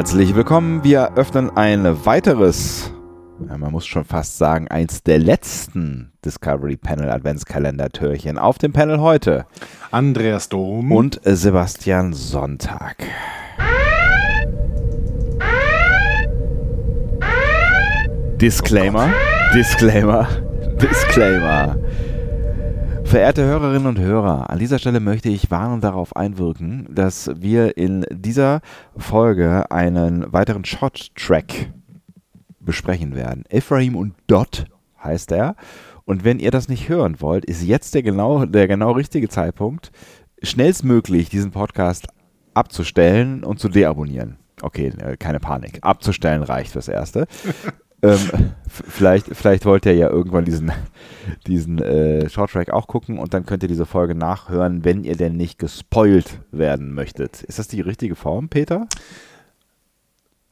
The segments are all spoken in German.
Herzlich willkommen. Wir öffnen ein weiteres, ja, man muss schon fast sagen, eins der letzten Discovery Panel Adventskalender-Türchen. Auf dem Panel heute Andreas Dom und Sebastian Sonntag. Disclaimer, Disclaimer, Disclaimer. Verehrte Hörerinnen und Hörer, an dieser Stelle möchte ich warnend darauf einwirken, dass wir in dieser Folge einen weiteren Short-Track besprechen werden. Ephraim und Dot heißt er. Und wenn ihr das nicht hören wollt, ist jetzt der genau, der genau richtige Zeitpunkt, schnellstmöglich diesen Podcast abzustellen und zu deabonnieren. Okay, äh, keine Panik. Abzustellen reicht fürs Erste. ähm, vielleicht, vielleicht wollt ihr ja irgendwann diesen, diesen äh, Shorttrack auch gucken und dann könnt ihr diese Folge nachhören, wenn ihr denn nicht gespoilt werden möchtet. Ist das die richtige Form, Peter?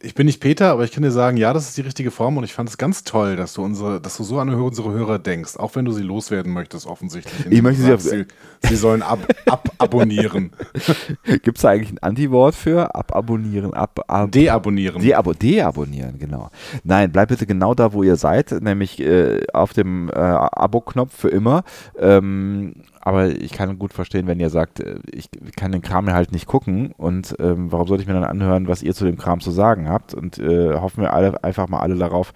Ich bin nicht Peter, aber ich kann dir sagen, ja, das ist die richtige Form und ich fand es ganz toll, dass du unsere, dass du so an unsere Hörer denkst, auch wenn du sie loswerden möchtest, offensichtlich. Ich möchte sie, auf, sie, sie sollen ab, ababonnieren. Gibt es da eigentlich ein Anti-Wort für? Ababonnieren, ab, ab deabonnieren. Deabo deabonnieren, genau. Nein, bleibt bitte genau da, wo ihr seid, nämlich äh, auf dem äh, Abo-Knopf für immer. Ähm, aber ich kann gut verstehen, wenn ihr sagt, äh, ich kann den Kram halt nicht gucken und ähm, warum sollte ich mir dann anhören, was ihr zu dem Kram zu sagen habt und äh, hoffen wir alle einfach mal alle darauf,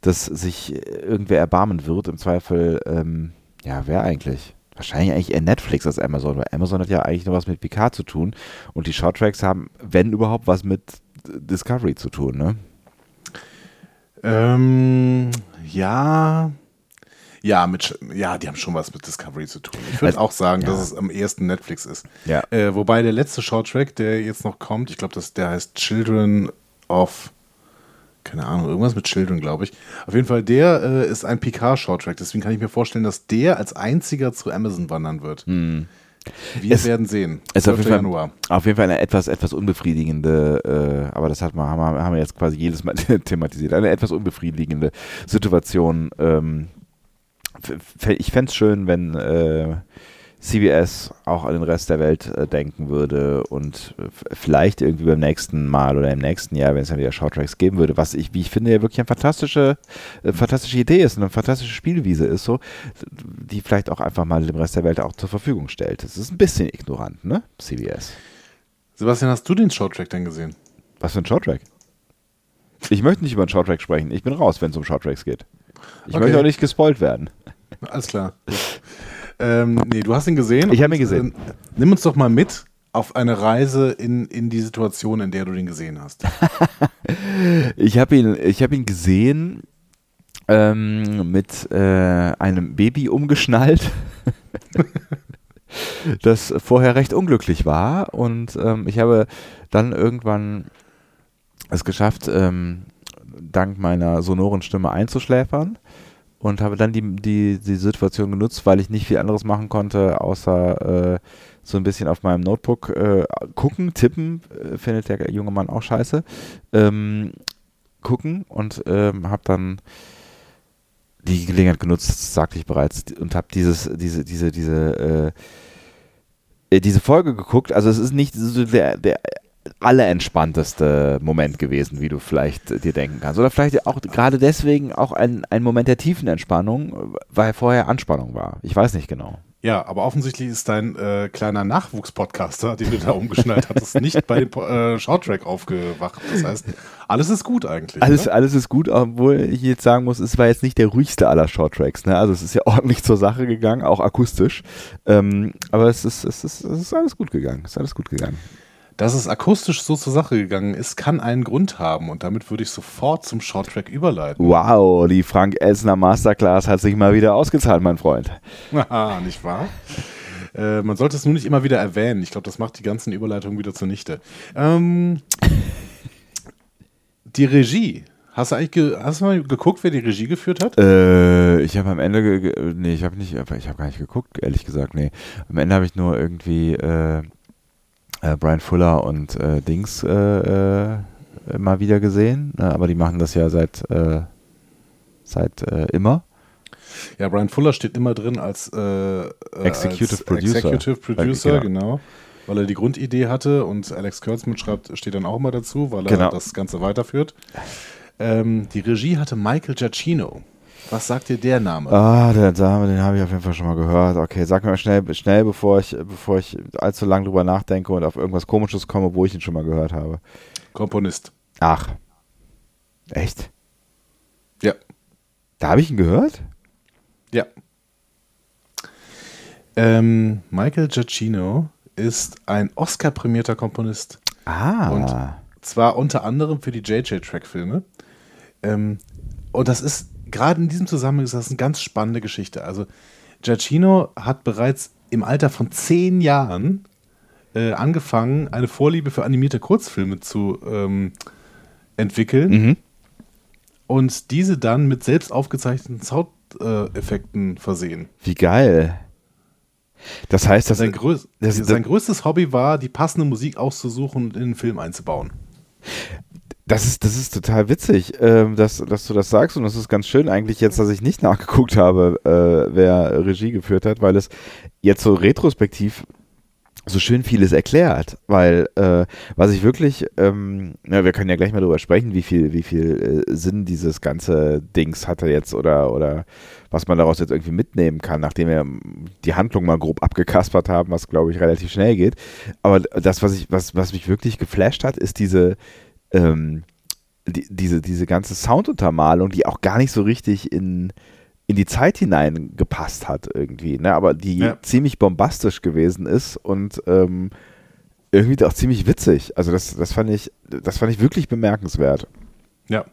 dass sich irgendwer erbarmen wird. Im Zweifel, ähm, ja, wer eigentlich? Wahrscheinlich eigentlich eher Netflix als Amazon, weil Amazon hat ja eigentlich nur was mit Picard zu tun und die Shorttracks haben, wenn überhaupt, was mit Discovery zu tun, ne? Ähm, ja, ja, mit, ja, die haben schon was mit Discovery zu tun. Ich würde also, auch sagen, ja. dass es am ehesten Netflix ist. Ja. Äh, wobei der letzte Shorttrack, der jetzt noch kommt, ich glaube, der heißt Children of keine Ahnung, irgendwas mit Children, glaube ich. Auf jeden Fall, der äh, ist ein Picard-Shorttrack. Deswegen kann ich mir vorstellen, dass der als einziger zu Amazon wandern wird. Hm. Wir es, werden sehen. Es auf jeden, Fall, auf jeden Fall eine etwas, etwas unbefriedigende, äh, aber das hat man, haben, wir, haben wir jetzt quasi jedes Mal thematisiert, eine etwas unbefriedigende Situation, ähm, ich fände es schön, wenn äh, CBS auch an den Rest der Welt äh, denken würde und vielleicht irgendwie beim nächsten Mal oder im nächsten Jahr, wenn es dann wieder Shorttracks geben würde, was ich, wie ich finde, ja wirklich eine fantastische, äh, fantastische Idee ist und eine fantastische Spielwiese ist, so, die vielleicht auch einfach mal dem Rest der Welt auch zur Verfügung stellt. Das ist ein bisschen ignorant, ne? CBS. Sebastian, hast du den Shorttrack denn gesehen? Was für ein Shorttrack? Ich möchte nicht über einen Shorttrack sprechen. Ich bin raus, wenn es um Shorttracks geht. Ich okay. möchte auch nicht gespoilt werden. Alles klar. ähm, nee, du hast ihn gesehen. Ich habe ihn gesehen. Äh, nimm uns doch mal mit auf eine Reise in, in die Situation, in der du den gesehen hast. ich habe ihn, hab ihn gesehen ähm, mit äh, einem Baby umgeschnallt, das vorher recht unglücklich war. Und ähm, ich habe dann irgendwann es geschafft, ähm, dank meiner sonoren Stimme einzuschläfern und habe dann die, die, die Situation genutzt, weil ich nicht viel anderes machen konnte, außer äh, so ein bisschen auf meinem Notebook äh, gucken, tippen, äh, findet der junge Mann auch scheiße, ähm, gucken und ähm, habe dann die Gelegenheit genutzt, sagte ich bereits, und habe dieses, diese, diese, diese, äh, äh, diese Folge geguckt. Also es ist nicht so der, der allerentspannteste Moment gewesen, wie du vielleicht dir denken kannst. Oder vielleicht auch gerade deswegen auch ein, ein Moment der tiefen Entspannung, weil vorher Anspannung war. Ich weiß nicht genau. Ja, aber offensichtlich ist dein äh, kleiner Nachwuchspodcaster, den du da umgeschnallt hattest, nicht bei dem äh, Shorttrack aufgewacht. Das heißt, alles ist gut eigentlich. Alles, ne? alles ist gut, obwohl ich jetzt sagen muss, es war jetzt nicht der ruhigste aller Shorttracks. Ne? Also es ist ja ordentlich zur Sache gegangen, auch akustisch. Ähm, aber es ist, es, ist, es ist alles gut gegangen. Es ist alles gut gegangen. Dass es akustisch so zur Sache gegangen ist, kann einen Grund haben und damit würde ich sofort zum Shorttrack überleiten. Wow, die Frank Elsner Masterclass hat sich mal wieder ausgezahlt, mein Freund. Haha, nicht wahr? Äh, man sollte es nur nicht immer wieder erwähnen. Ich glaube, das macht die ganzen Überleitungen wieder zunichte. Ähm, die Regie. Hast du eigentlich hast du mal geguckt, wer die Regie geführt hat? Äh, ich habe am Ende, nee, ich habe nicht, ich habe gar nicht geguckt, ehrlich gesagt, nee. Am Ende habe ich nur irgendwie äh, äh, Brian Fuller und äh, Dings äh, äh mal wieder gesehen, ne? aber die machen das ja seit, äh, seit äh, immer. Ja, Brian Fuller steht immer drin als Executive als Producer. Executive Producer, genau. weil er die Grundidee hatte und Alex Kurtzman schreibt, steht dann auch immer dazu, weil er Genau. das Ganze weiterführt. Ähm, die Regie hatte Michael Giacchino. Was sagt dir der Name? Ah, der Dame, den habe ich auf jeden Fall schon mal gehört. Okay, sag mir mal schnell, schnell, bevor ich, bevor ich allzu lang drüber nachdenke und auf irgendwas Komisches komme, wo ich ihn schon mal gehört habe. Komponist. Ach. Echt? Ja. Da habe ich ihn gehört? Ja. Ähm, Michael Giacchino ist ein Oscar-prämierter Komponist. Ah. Und zwar unter anderem für die JJ-Track-Filme. Ähm, und das ist, gerade in diesem Zusammenhang, ist das eine ganz spannende Geschichte. Also, Giacchino hat bereits im Alter von zehn Jahren äh, angefangen, eine Vorliebe für animierte Kurzfilme zu ähm, entwickeln mhm. und diese dann mit selbst aufgezeichneten Soundeffekten versehen. Wie geil. Das heißt, dass Sein, größ das- sein größtes Hobby war, die passende Musik auszusuchen und in den Film einzubauen. Das ist, das ist total witzig, ähm, dass, dass du das sagst und das ist ganz schön eigentlich jetzt, dass ich nicht nachgeguckt habe, äh, wer Regie geführt hat, weil es jetzt so retrospektiv so schön vieles erklärt, weil äh, was ich wirklich, ähm, na, wir können ja gleich mal drüber sprechen, wie viel, wie viel äh, Sinn dieses ganze Dings hatte jetzt oder oder was man daraus jetzt irgendwie mitnehmen kann, nachdem wir die Handlung mal grob abgekaspert haben, was glaube ich relativ schnell geht. Aber das, was ich, was, was mich wirklich geflasht hat, ist diese ähm, die, diese, diese ganze Sounduntermalung, die auch gar nicht so richtig in, in die Zeit hineingepasst hat irgendwie, ne? aber die Ja. ziemlich bombastisch gewesen ist und ähm, irgendwie auch ziemlich witzig. Also das, das fand ich, das fand ich wirklich bemerkenswert. Ja.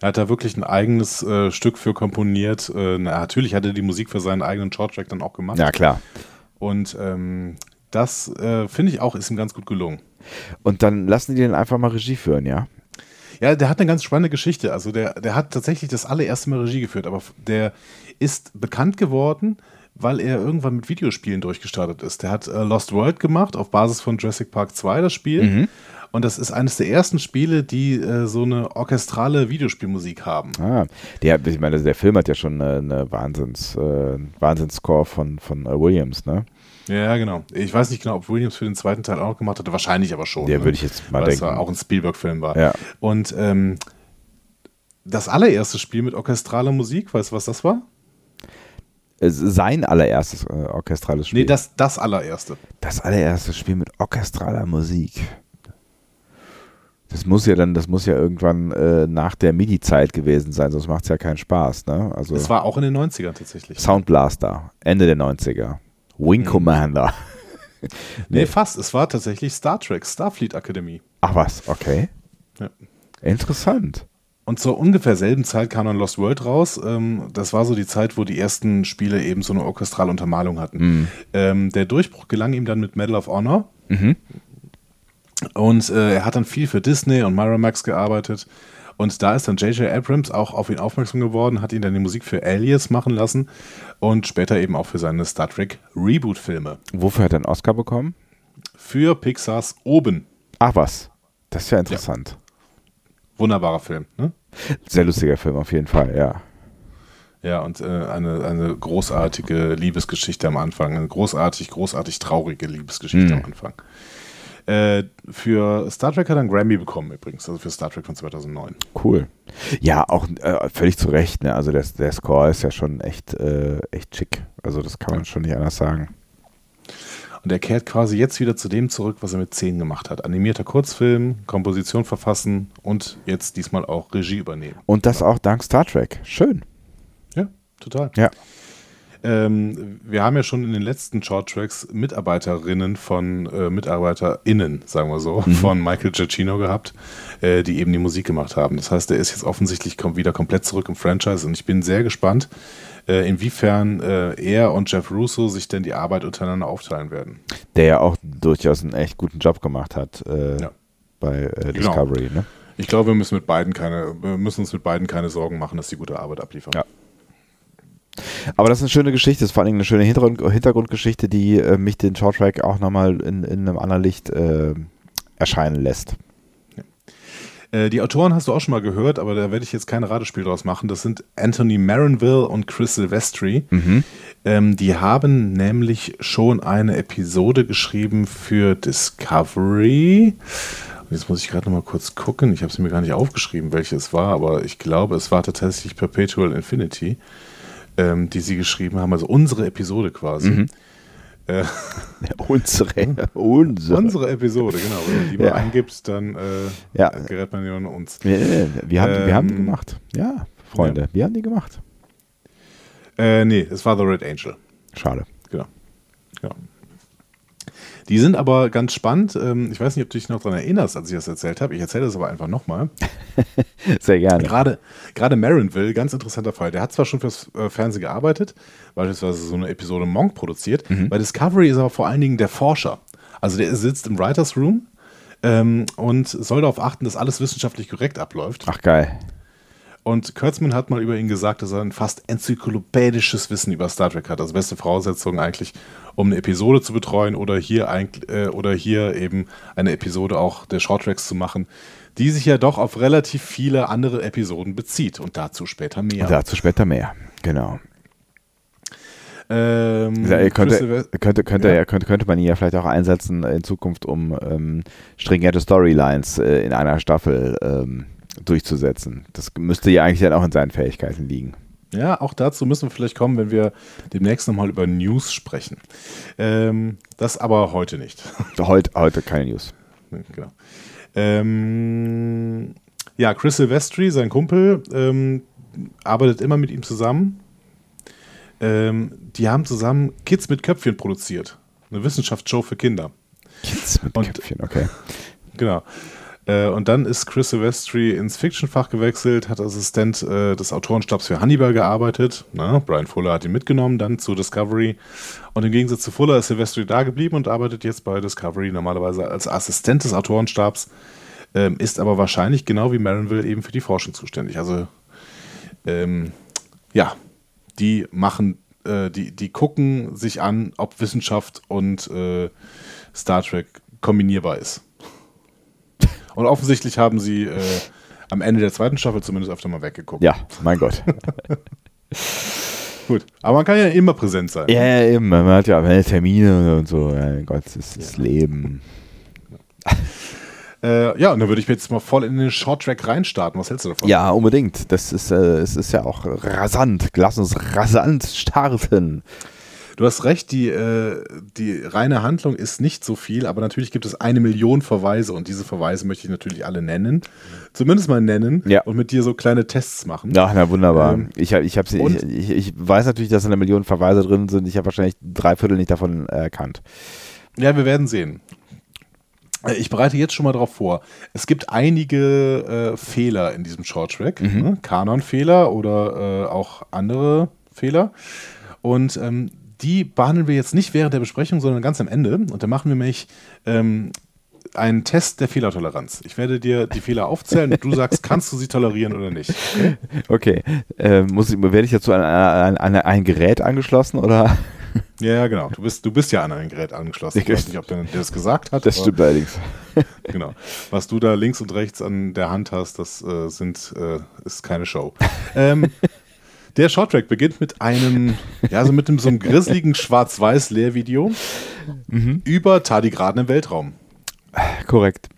Er hat da wirklich ein eigenes äh, Stück für komponiert. Äh, na, natürlich hat er die Musik für seinen eigenen Shorttrack dann auch gemacht. Ja, klar. Und ähm, das äh, finde ich auch, ist ihm ganz gut gelungen. Und dann lassen die den einfach mal Regie führen, ja? Ja, der hat eine ganz spannende Geschichte. Also der, der hat tatsächlich das allererste Mal Regie geführt, aber der ist bekannt geworden, weil er irgendwann mit Videospielen durchgestartet ist. Der hat äh, Lost World gemacht auf Basis von Jurassic Park 2, das Spiel. Mhm. Und das ist eines der ersten Spiele, die äh, so eine orchestrale Videospielmusik haben. Ah, der, ich meine, der Film hat ja schon eine, eine Wahnsinns, äh, Wahnsinnsscore von, von äh, Williams, ne? Ja, genau. Ich weiß nicht genau, ob Williams für den zweiten Teil auch noch gemacht hatte. Wahrscheinlich aber schon. Der ne? würde ich jetzt mal Weil es denken. ja auch ein Spielberg-Film war. Ja. Und ähm, das allererste Spiel mit orchestraler Musik, weißt du, was das war? Es Sein allererstes äh, orchestrales Spiel. Nee, das, das allererste. Das allererste Spiel mit orchestraler Musik. Das muss ja dann, das muss ja irgendwann äh, nach der MIDI-Zeit gewesen sein, sonst macht es ja keinen Spaß, ne? Also Das war auch in den 90ern tatsächlich. Sound Blaster, Ende der 90er. Wing Commander. Nee, fast. Es war tatsächlich Star Trek, Starfleet Academy. Ach was, okay. Ja. Interessant. Und zur ungefähr selben Zeit kam dann Lost World raus. Ähm, das war so die Zeit, wo die ersten Spiele eben so eine orchestrale Untermalung hatten. Ähm, der Durchbruch gelang ihm dann mit Medal of Honor. Mhm. Und äh, er hat dann viel für Disney und Miramax gearbeitet. Und da ist dann J.J. Abrams auch auf ihn aufmerksam geworden, hat ihn dann die Musik für Alias machen lassen und später eben auch für seine Star Trek Reboot-Filme. Wofür hat er einen Oscar bekommen? Für Pixars Oben. Ach was. Das ist ja interessant. Wunderbarer Film, ne? Sehr lustiger Film auf jeden Fall, ja. Ja, und äh, eine, eine großartige Liebesgeschichte am Anfang. Eine großartig, großartig traurige Liebesgeschichte Mhm. am Anfang. Äh, für Star Trek hat er einen Grammy bekommen übrigens, also für Star Trek von 2009. Cool. Ja, auch äh, völlig zu Recht, ne? Also der, der Score ist ja schon echt, äh, echt schick. Also das kann man schon nicht anders sagen. Und er kehrt quasi jetzt wieder zu dem zurück, was er mit 10 gemacht hat. Animierter Kurzfilm, Komposition verfassen und jetzt diesmal auch Regie übernehmen. Und das auch dank Star Trek. Schön. Ja, total. Ja. Ähm, wir haben ja schon in den letzten Short Tracks Mitarbeiterinnen von äh, MitarbeiterInnen, sagen wir so, von Michael Giacchino gehabt, äh, die eben die Musik gemacht haben. Das heißt, er ist jetzt offensichtlich kom wieder komplett zurück im Franchise und ich bin sehr gespannt, äh, inwiefern äh, er und Jeff Russo sich denn die Arbeit untereinander aufteilen werden. Der ja auch durchaus einen echt guten Job gemacht hat äh, Ja. bei äh, Genau. Discovery. Ne? Ich glaube, wir müssen mit beiden keine, wir müssen uns mit beiden keine Sorgen machen, dass sie gute Arbeit abliefern. Ja. Aber das ist eine schöne Geschichte, das ist vor allen Dingen eine schöne Hintergrund, Hintergrundgeschichte, die äh, mich den Shorttrack auch nochmal in, in einem anderen Licht äh, erscheinen lässt. Äh, die Autoren hast du auch schon mal gehört, aber da werde ich jetzt kein Ratespiel draus machen. Das sind Anthony Marinville und Chris Silvestri. Mhm. Ähm, die haben nämlich schon eine Episode geschrieben für Discovery. Und jetzt muss ich gerade noch mal kurz gucken. Ich habe es mir gar nicht aufgeschrieben, welche es war, aber ich glaube, es war tatsächlich Perpetual Infinity, ähm, die sie geschrieben haben. Also unsere Episode quasi. Mhm. Äh, unsere, unsere. Unsere Episode, genau. Wenn man die mal Ja. eingibt, dann äh, Ja. gerät man ja an uns. Wir, wir, haben, die- wir haben die Ähm, gemacht. Ja, Freunde, wir haben die gemacht. Äh, nee, es war The Red Angel. Schade. Genau. genau. Die sind aber ganz spannend. Ähm, ich weiß nicht, ob du dich noch daran erinnerst, als ich das erzählt habe. Ich erzähle das aber einfach nochmal. Sehr gerne. Gerade, gerade Marinville, ganz interessanter Fall. Der hat zwar schon fürs äh, Fernsehen gearbeitet, beispielsweise so eine Episode Monk produziert. Bei Discovery ist er aber vor allen Dingen der Forscher. Also der sitzt im Writers Room ähm, und soll darauf achten, dass alles wissenschaftlich korrekt abläuft. Ach geil. Und Kurtzman hat mal über ihn gesagt, dass er ein fast enzyklopädisches Wissen über Star Trek hat. Also beste Voraussetzung eigentlich, um eine Episode zu betreuen oder hier, eigentlich, äh, oder hier eben eine Episode auch der Short Tracks zu machen, die sich ja doch auf relativ viele andere Episoden bezieht. Und dazu später mehr. Dazu später mehr. Genau. Ähm, Ja, könnte, könnte, könnte, ja. könnte, könnte man ihn ja vielleicht auch einsetzen in Zukunft, um ähm, stringente Storylines äh, in einer Staffel ähm, durchzusetzen. Das müsste ja eigentlich dann auch in seinen Fähigkeiten liegen. Ja, auch dazu müssen wir vielleicht kommen, wenn wir demnächst nochmal über News sprechen. Ähm, das aber heute nicht. Heute, heute keine News. genau. Ähm, ja, Chris Silvestri, sein Kumpel, ähm, arbeitet immer mit ihm zusammen. Ähm, die haben zusammen Kids mit Köpfchen produziert. Eine Wissenschaftsshow für Kinder. Kids mit Und- Köpfchen, okay. Genau. Äh, und dann ist Chris Silvestri ins Fiction-Fach gewechselt, hat Assistent äh, des Autorenstabs für Hannibal gearbeitet. Na, Brian Fuller hat ihn mitgenommen, dann zu Discovery. Und im Gegensatz zu Fuller ist Silvestri da geblieben und arbeitet jetzt bei Discovery normalerweise als Assistent des Autorenstabs, ähm, ist aber wahrscheinlich genau wie Marinville eben für die Forschung zuständig. Also, ähm, ja, die machen, äh, die, die gucken sich an, ob Wissenschaft und äh, Star Trek kombinierbar ist. Und offensichtlich haben sie äh, am Ende der zweiten Staffel zumindest öfter mal weggeguckt. Ja, mein Gott. Gut. Aber man kann ja immer präsent sein. ja, ja, eben. Man hat ja Termine und so. Mein Gott, das ist das Leben. Äh, ja, und dann würde ich jetzt mal voll in den Short-Track reinstarten. Was hältst du davon? Ja, unbedingt. Das ist, äh, es ist ja auch rasant. Lass uns rasant starten. Du hast recht, die, äh, die reine Handlung ist nicht so viel, aber natürlich gibt es eine Million Verweise und diese Verweise möchte ich natürlich alle nennen. Zumindest mal nennen Ja. und mit dir so kleine Tests machen. Ja, na wunderbar. Ähm, ich, ich, ich, ich, ich weiß natürlich, dass eine Million Verweise drin sind. Ich habe wahrscheinlich drei Viertel nicht davon erkannt. Ja, wir werden sehen. Äh, Ich bereite jetzt schon mal darauf vor. Es gibt einige äh, Fehler in diesem Shorttrack, ne? Kanon-Fehler oder äh, auch andere Fehler. Und ähm, die behandeln wir jetzt nicht während der Besprechung, sondern ganz am Ende. Und da machen wir nämlich ähm, einen Test der Fehlertoleranz. Ich werde dir die Fehler aufzählen und du sagst, kannst du sie tolerieren oder nicht. Okay. Ähm, muss ich, werde ich dazu an, an, an ein Gerät angeschlossen oder? Ja, genau. Du bist, du bist ja an ein Gerät angeschlossen. Ich weiß nicht, ob der das gesagt hat. Das stimmt allerdings. Genau. Was du da links und rechts an der Hand hast, das äh, sind, äh, ist keine Show. ähm, der Shorttrack beginnt mit einem, ja, so mit einem, so einem grisseligen Schwarz-Weiß-Lehrvideo über Tardigraden im Weltraum. Korrekt.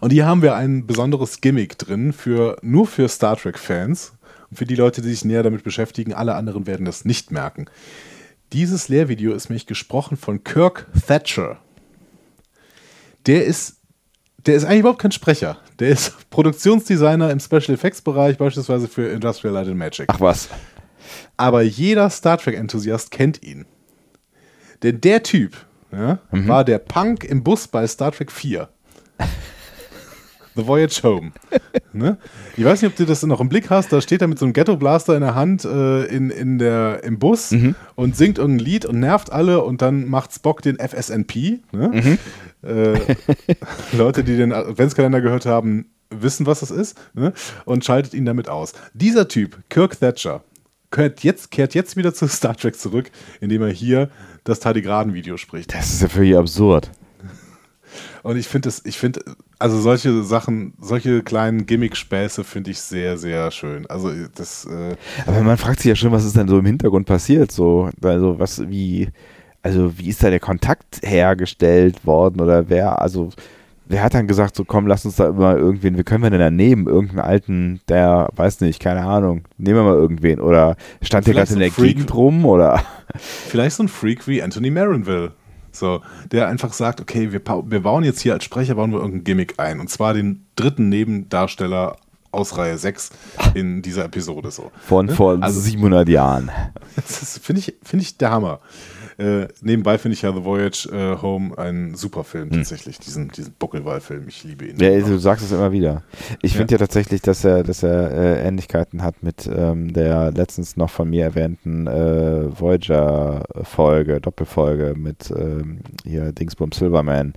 Und hier haben wir ein besonderes Gimmick drin für nur für Star Trek-Fans und für die Leute, die sich näher damit beschäftigen. Alle anderen werden das nicht merken. Dieses Lehrvideo ist nämlich gesprochen von Kirk Thatcher. Der ist, der ist eigentlich überhaupt kein Sprecher. Der ist Produktionsdesigner im Special Effects Bereich, beispielsweise für Industrial Light and Magic. Ach was. Aber jeder Star Trek-Enthusiast kennt ihn. Denn der Typ ja, war der Punk im Bus bei Star Trek 4. The Voyage Home. ne? Ich weiß nicht, ob du das noch im Blick hast. Da steht er mit so einem Ghetto-Blaster in der Hand äh, in, in der, im Bus und singt irgendein Lied und nervt alle und dann macht Spock den FSNP. Ne? Äh, Leute, die den Adventskalender gehört haben, wissen, was das ist ne? und schaltet ihn damit aus. Dieser Typ, Kirk Thatcher, kehrt jetzt, kehrt jetzt wieder zu Star Trek zurück, indem er hier das Tardigraden-Video spricht. Das ist ja völlig absurd. Und ich finde es, ich finde, also solche Sachen, solche kleinen Gimmick-Späße finde ich sehr, sehr schön. Also das. Äh Aber man fragt sich ja schon, was ist denn so im Hintergrund passiert? So, also was, wie, also wie ist da der Kontakt hergestellt worden oder wer, also wer hat dann gesagt, so komm, lass uns da immer irgendwen, wie können wir denn da nehmen? Irgendeinen alten, der, weiß nicht, keine Ahnung, nehmen wir mal irgendwen. Oder stand der gerade in der Freak, Gegend rum? Oder? Vielleicht so ein Freak wie Anthony Marinville. So, der einfach sagt, okay, wir, wir bauen jetzt hier als Sprecher, bauen wir irgendein Gimmick ein. Und zwar den dritten Nebendarsteller aus Reihe 6 in dieser Episode so. Von ne? vor also, 700 Jahren. Das finde ich, find ich der Hammer. Äh, nebenbei finde ich ja The Voyage äh, Home ein super Film, hm. tatsächlich, diesen, diesen Buckelwal-Film. Ich liebe ihn. Ja, du sagst es immer wieder. Ich finde ja. ja. tatsächlich, dass er, dass er äh, Ähnlichkeiten hat mit ähm, der letztens noch von mir erwähnten äh, Voyager-Folge, Doppelfolge mit ähm, hier Dingsbum Silverman.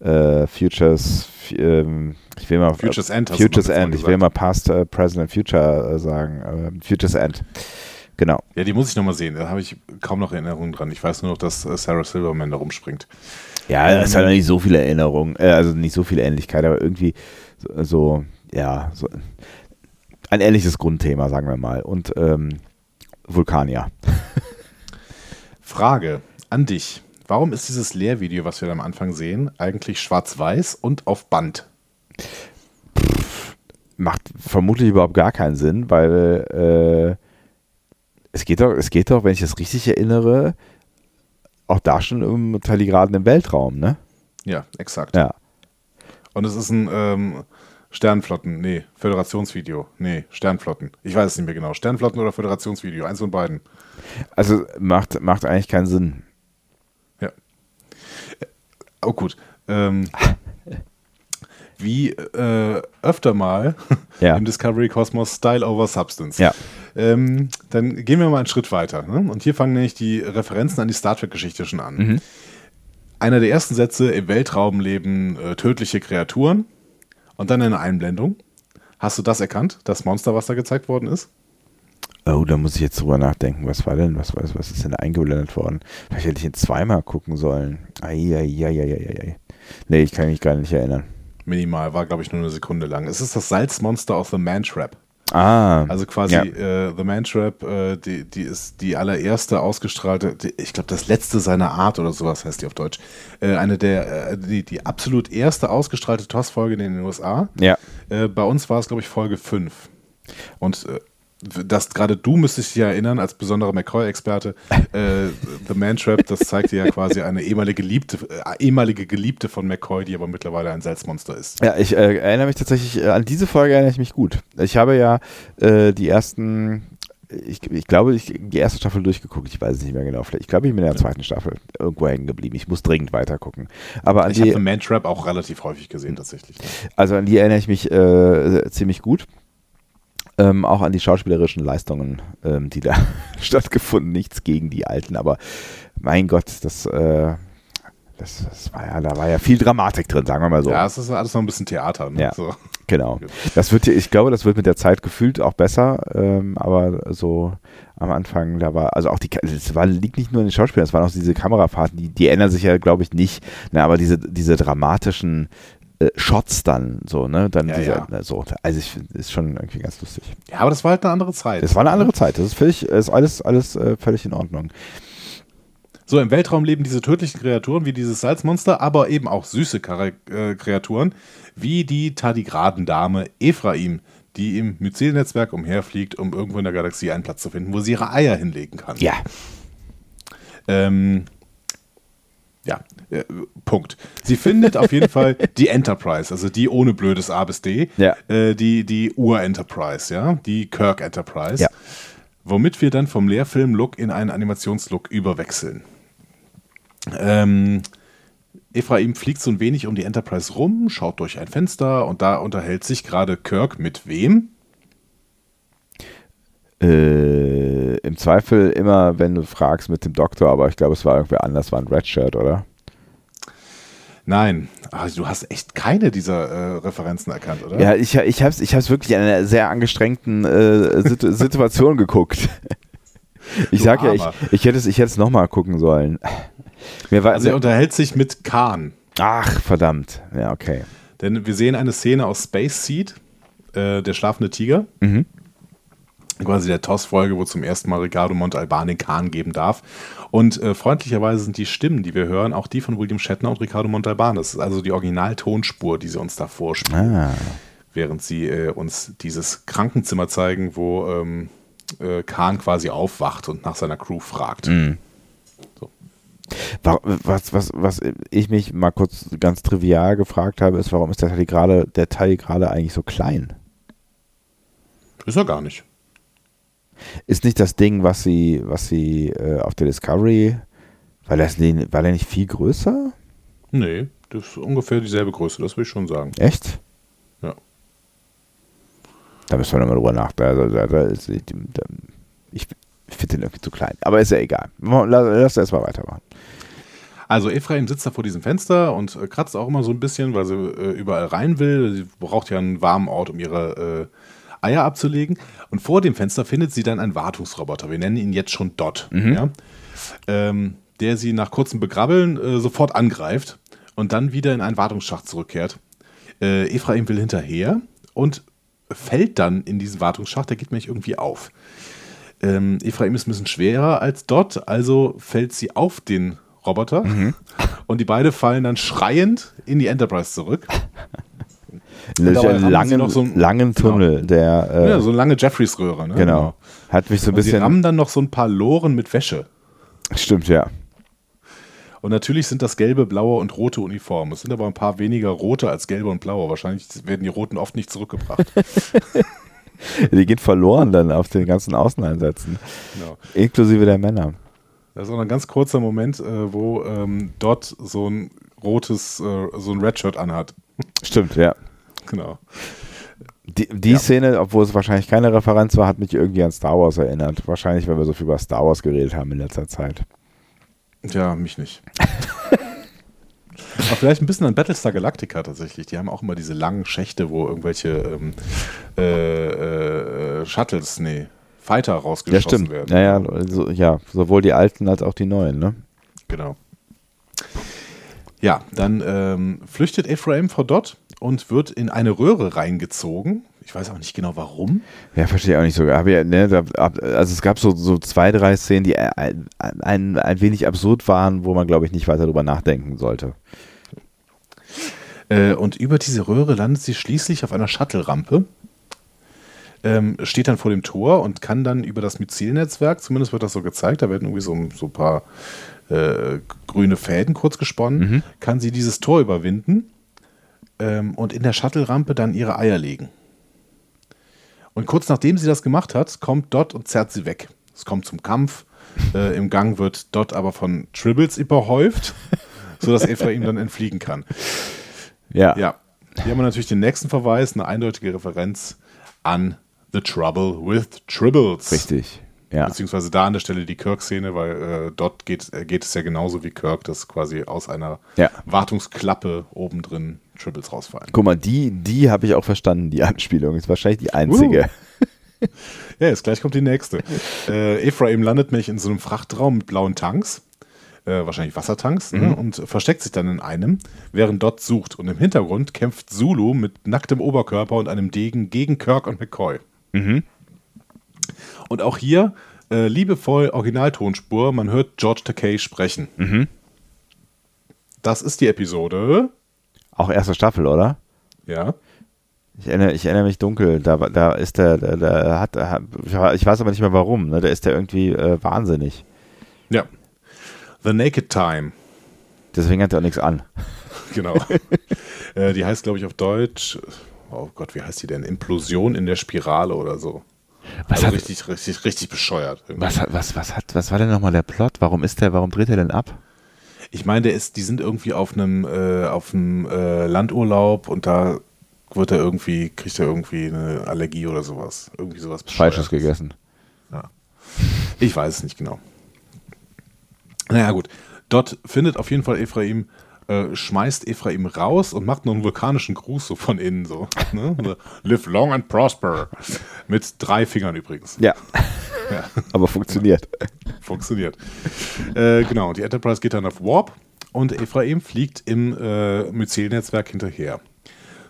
Uh, Futures, ähm, ich will mal Futures End, Futures End. Ich will mal Past, uh, Present and Future uh, sagen. Futures End. Genau. Ja, die muss ich nochmal sehen. Da habe ich kaum noch Erinnerungen dran. Ich weiß nur noch, dass äh, Sarah Silverman da rumspringt. Ja, das ähm, hat nicht so viele Erinnerungen, äh, also nicht so viele Ähnlichkeit, aber irgendwie so, so ja, so ein ähnliches Grundthema, sagen wir mal. Und ähm, Vulkanier. Frage an dich. Warum ist dieses Lehrvideo, was wir da am Anfang sehen, eigentlich schwarz-weiß und auf Band? Pff, macht vermutlich überhaupt gar keinen Sinn, weil äh, es geht doch, es geht doch, wenn ich das richtig erinnere, auch da schon um Talligraden im Weltraum, ne? Ja, exakt. Ja. Und es ist ein ähm, Sternflotten, nee, Föderationsvideo, nee, Sternflotten. Ich weiß es nicht mehr genau. Sternflotten oder Föderationsvideo, eins von beiden. Also macht, macht eigentlich keinen Sinn. Ja. Oh gut. Ähm, wie äh, öfter mal ja. im Discovery Cosmos Style over Substance. Ja. Ähm, dann gehen wir mal einen Schritt weiter. Ne? Und hier fangen nämlich die Referenzen an die Star Trek-Geschichte schon an. Mhm. Einer der ersten Sätze: Im Weltraum leben äh, tödliche Kreaturen. Und dann eine Einblendung. Hast du das erkannt, das Monster, was da gezeigt worden ist? Oh, da muss ich jetzt drüber nachdenken. Was war denn, was, was, was ist denn eingeblendet worden? Vielleicht hätte ich ihn zweimal gucken sollen. Eieieiei. Nee, ich kann mich gar nicht erinnern. Minimal, war glaube ich nur eine Sekunde lang. Es ist das Salzmonster aus The Man Trap. Ah. Also quasi ja. äh, The Man Trap, äh, die, die ist die allererste ausgestrahlte, die, ich glaube das letzte seiner Art oder sowas heißt die auf Deutsch. Äh, eine der, äh, die, die absolut erste ausgestrahlte TOS-Folge in den USA. Ja. Äh, bei uns war es, glaube ich, Folge 5. Und äh, das gerade du müsstest dich erinnern, als besonderer McCoy-Experte, äh, The Man Trap, das zeigte ja quasi eine ehemalige Geliebte, äh, ehemalige Geliebte von McCoy, die aber mittlerweile ein Salzmonster ist. Ja, ich äh, erinnere mich tatsächlich, äh, an diese Folge erinnere ich mich gut. Ich habe ja äh, die ersten, ich, ich glaube, ich, die erste Staffel durchgeguckt, ich weiß es nicht mehr genau. Ich glaube, ich bin in der zweiten Staffel irgendwo hängen geblieben. Ich muss dringend weitergucken. Aber an ich habe The Man Trap auch relativ häufig gesehen, tatsächlich. Also an die erinnere ich mich äh, ziemlich gut ähm, auch an die schauspielerischen Leistungen, ähm, die da stattgefunden. Nichts gegen die Alten, aber mein Gott, das, äh, das, das, war ja, da war ja viel Dramatik drin, sagen wir mal so. Ja, es ist alles noch ein bisschen Theater. Ne? Ja, so. genau. Das wird, ich glaube, das wird mit der Zeit gefühlt auch besser, ähm, aber so am Anfang, da war, also auch die, es war, liegt nicht nur in den Schauspielern, es waren auch diese Kamerafahrten, die, die ändern sich ja, glaube ich, nicht, na, aber diese, diese dramatischen äh, Shots dann so, ne? Dann ja, dieser, ja. So. Also ich ist schon irgendwie ganz lustig. Ja, aber das war halt eine andere Zeit. Das war eine andere Zeit. Das ist völlig, ist alles, alles äh, völlig in Ordnung. So, im Weltraum leben diese tödlichen Kreaturen wie dieses Salzmonster, aber eben auch süße äh, Kreaturen, wie die Tardigradendame Ephraim, die im Myzel-Netzwerk umherfliegt, um irgendwo in der Galaxie einen Platz zu finden, wo sie ihre Eier hinlegen kann. Ja. Ähm, ja, äh, Punkt. Sie findet auf jeden Fall die Enterprise, also die ohne blödes A bis D, ja. äh, die, die Ur-Enterprise, ja, die Kirk Enterprise, ja. womit wir dann vom Lehrfilm-Look in einen Animationslook überwechseln. Ähm, Ephraim fliegt so ein wenig um die Enterprise rum, schaut durch ein Fenster und da unterhält sich gerade Kirk mit wem? Äh, Im Zweifel immer, wenn du fragst, mit dem Doktor, aber ich glaube, es war irgendwer anders, war ein Redshirt, oder? Nein, also du hast echt keine dieser äh, Referenzen erkannt, oder? Ja, ich, ich habe es ich wirklich in einer sehr angestrengten äh, Situ Situation geguckt. Ich sag ja, ich, ich hätte es ich hätte nochmal gucken sollen. Mir war, also er unterhält sich mit Khan. Ach, verdammt. Ja, okay. Denn wir sehen eine Szene aus Space Seed, äh, der schlafende Tiger. Mhm. Quasi der TOS-Folge, wo zum ersten Mal Ricardo Montalban den Kahn geben darf. Und äh, freundlicherweise sind die Stimmen, die wir hören, auch die von William Shatner und Ricardo Montalban. Das ist also die Originaltonspur, die sie uns da vorspielen, Ah. während sie äh, uns dieses Krankenzimmer zeigen, wo ähm, äh, Kahn quasi aufwacht und nach seiner Crew fragt. Mhm. Wa- Was, was, was ich mich mal kurz ganz trivial gefragt habe, ist, warum ist der Teil gerade, der Teil gerade eigentlich so klein? Ist er gar nicht. Ist nicht das Ding, was sie, was sie äh, auf der Discovery, war, das, war der nicht viel größer? Nee, das ist ungefähr dieselbe Größe, das will ich schon sagen. Echt? Ja. Da müssen wir nochmal drüber nachdenken. Da, da ich ich finde den irgendwie zu klein. Aber ist ja egal. Lass, lass erst mal weitermachen. Also Ephraim sitzt da vor diesem Fenster und äh, kratzt auch immer so ein bisschen, weil sie äh, überall rein will. Sie braucht ja einen warmen Ort, um ihre äh, Eier abzulegen. Und vor dem Fenster findet sie dann einen Wartungsroboter. Wir nennen ihn jetzt schon Dot. Ja? Ähm, der sie nach kurzem Begrabbeln äh, sofort angreift und dann wieder in einen Wartungsschacht zurückkehrt. Äh, Ephraim will hinterher und fällt dann in diesen Wartungsschacht. Der geht nämlich irgendwie auf. Ähm, Ephraim ist ein bisschen schwerer als Dot, also fällt sie auf den Roboter und die beide fallen dann schreiend in die Enterprise zurück. Einen dabei haben sie langen, noch so einen- langen Genau. Tunnel, der, äh, Ja, so eine lange Jeffreys-Röhre. Ne? genau, hat mich so ein Und sie bisschen, rammen dann noch so ein paar Loren mit Wäsche. stimmt, ja. Und natürlich sind das gelbe, blaue und rote Uniformen. Es sind aber ein paar weniger rote als gelbe und blaue. Wahrscheinlich werden die roten oft nicht zurückgebracht. Die geht verloren dann auf den ganzen Außeneinsätzen, genau. inklusive der Männer. Das ist auch ein ganz kurzer Moment, äh, wo ähm, Dot so ein rotes, äh, so ein Redshirt anhat. Stimmt, ja. Genau. Die, die Ja. Szene, obwohl es wahrscheinlich keine Referenz war, hat mich irgendwie an Star Wars erinnert. Wahrscheinlich, weil wir so viel über Star Wars geredet haben in letzter Zeit. Ja, mich nicht. Aber vielleicht ein bisschen an Battlestar Galactica tatsächlich. Die haben auch immer diese langen Schächte, wo irgendwelche ähm, äh, äh, Shuttles, nee, Fighter Ja, rausgeschossen stimmt. werden. Naja, so, ja, sowohl die alten als auch die neuen, ne? Genau. Ja, dann ähm, flüchtet Ephraim vor Dot und wird in eine Röhre reingezogen. Ich weiß auch nicht genau warum. Ja, verstehe ich auch nicht so. Ja, ne, also es gab so, so zwei, drei Szenen, die ein, ein, ein wenig absurd waren, wo man, glaube ich, nicht weiter drüber nachdenken sollte. Äh, und über diese Röhre landet sie schließlich auf einer Shuttle-Rampe. Ähm, steht dann vor dem Tor und kann dann über das Myzel-Netzwerk, zumindest wird das so gezeigt, da werden irgendwie so, so ein paar äh, grüne Fäden kurz gesponnen, kann sie dieses Tor überwinden ähm, und in der Shuttle-Rampe dann ihre Eier legen. Und kurz nachdem sie das gemacht hat, kommt Dot und zerrt sie weg. Es kommt zum Kampf. Äh, Im Gang wird Dot aber von Tribbles überhäuft, sodass Ephraim dann entfliegen kann. Ja. Ja, hier haben wir natürlich den nächsten Verweis, eine eindeutige Referenz an The Trouble with Tribbles. Richtig. Ja. Beziehungsweise da an der Stelle die Kirk-Szene, weil äh, dort geht, äh, geht es ja genauso wie Kirk, dass quasi aus einer Ja. Wartungsklappe oben drin Tribbles rausfallen. Guck mal, die, die habe ich auch verstanden, die Anspielung. Ist wahrscheinlich die einzige. Ja, jetzt gleich kommt die nächste. Äh, Ephraim landet nämlich in so einem Frachtraum mit blauen Tanks, äh, wahrscheinlich Wassertanks, ne, und versteckt sich dann in einem, während Dot sucht. Und im Hintergrund kämpft Zulu mit nacktem Oberkörper und einem Degen gegen Kirk und McCoy. Und auch hier äh, liebevoll Originaltonspur, man hört George Takei sprechen. Das ist die Episode. Auch erste Staffel, oder? Ja. Ich erinnere, ich erinnere mich dunkel. Da, da ist der, der hat, hat, ich weiß aber nicht mehr warum. Ne? Da ist der irgendwie äh, wahnsinnig. Ja. The Naked Time. Deswegen hat er auch nichts an. Genau. äh, die heißt, glaube ich, auf Deutsch, oh Gott, wie heißt die denn? Implosion in der Spirale oder so. Was also hat- richtig, richtig, richtig bescheuert. irgendwie. Was, hat- was, was, hat, was war denn nochmal der Plot? Warum ist der, warum dreht er denn ab? Ich meine, der ist, die sind irgendwie auf einem, äh, auf einem äh, Landurlaub und da wird er irgendwie, kriegt er irgendwie eine Allergie oder sowas. Irgendwie sowas Falsches Bescheuertes. gegessen. Ich weiß es nicht genau. Naja, gut. Dort findet auf jeden Fall Ephraim, äh, schmeißt Ephraim raus und macht noch einen vulkanischen Gruß so von innen so. Ne? Live long and prosper. Mit drei Fingern übrigens. Ja. Ja. Aber funktioniert. Funktioniert. Äh, genau, die Enterprise geht dann auf Warp und Ephraim fliegt im äh, Myzel-Netzwerk hinterher.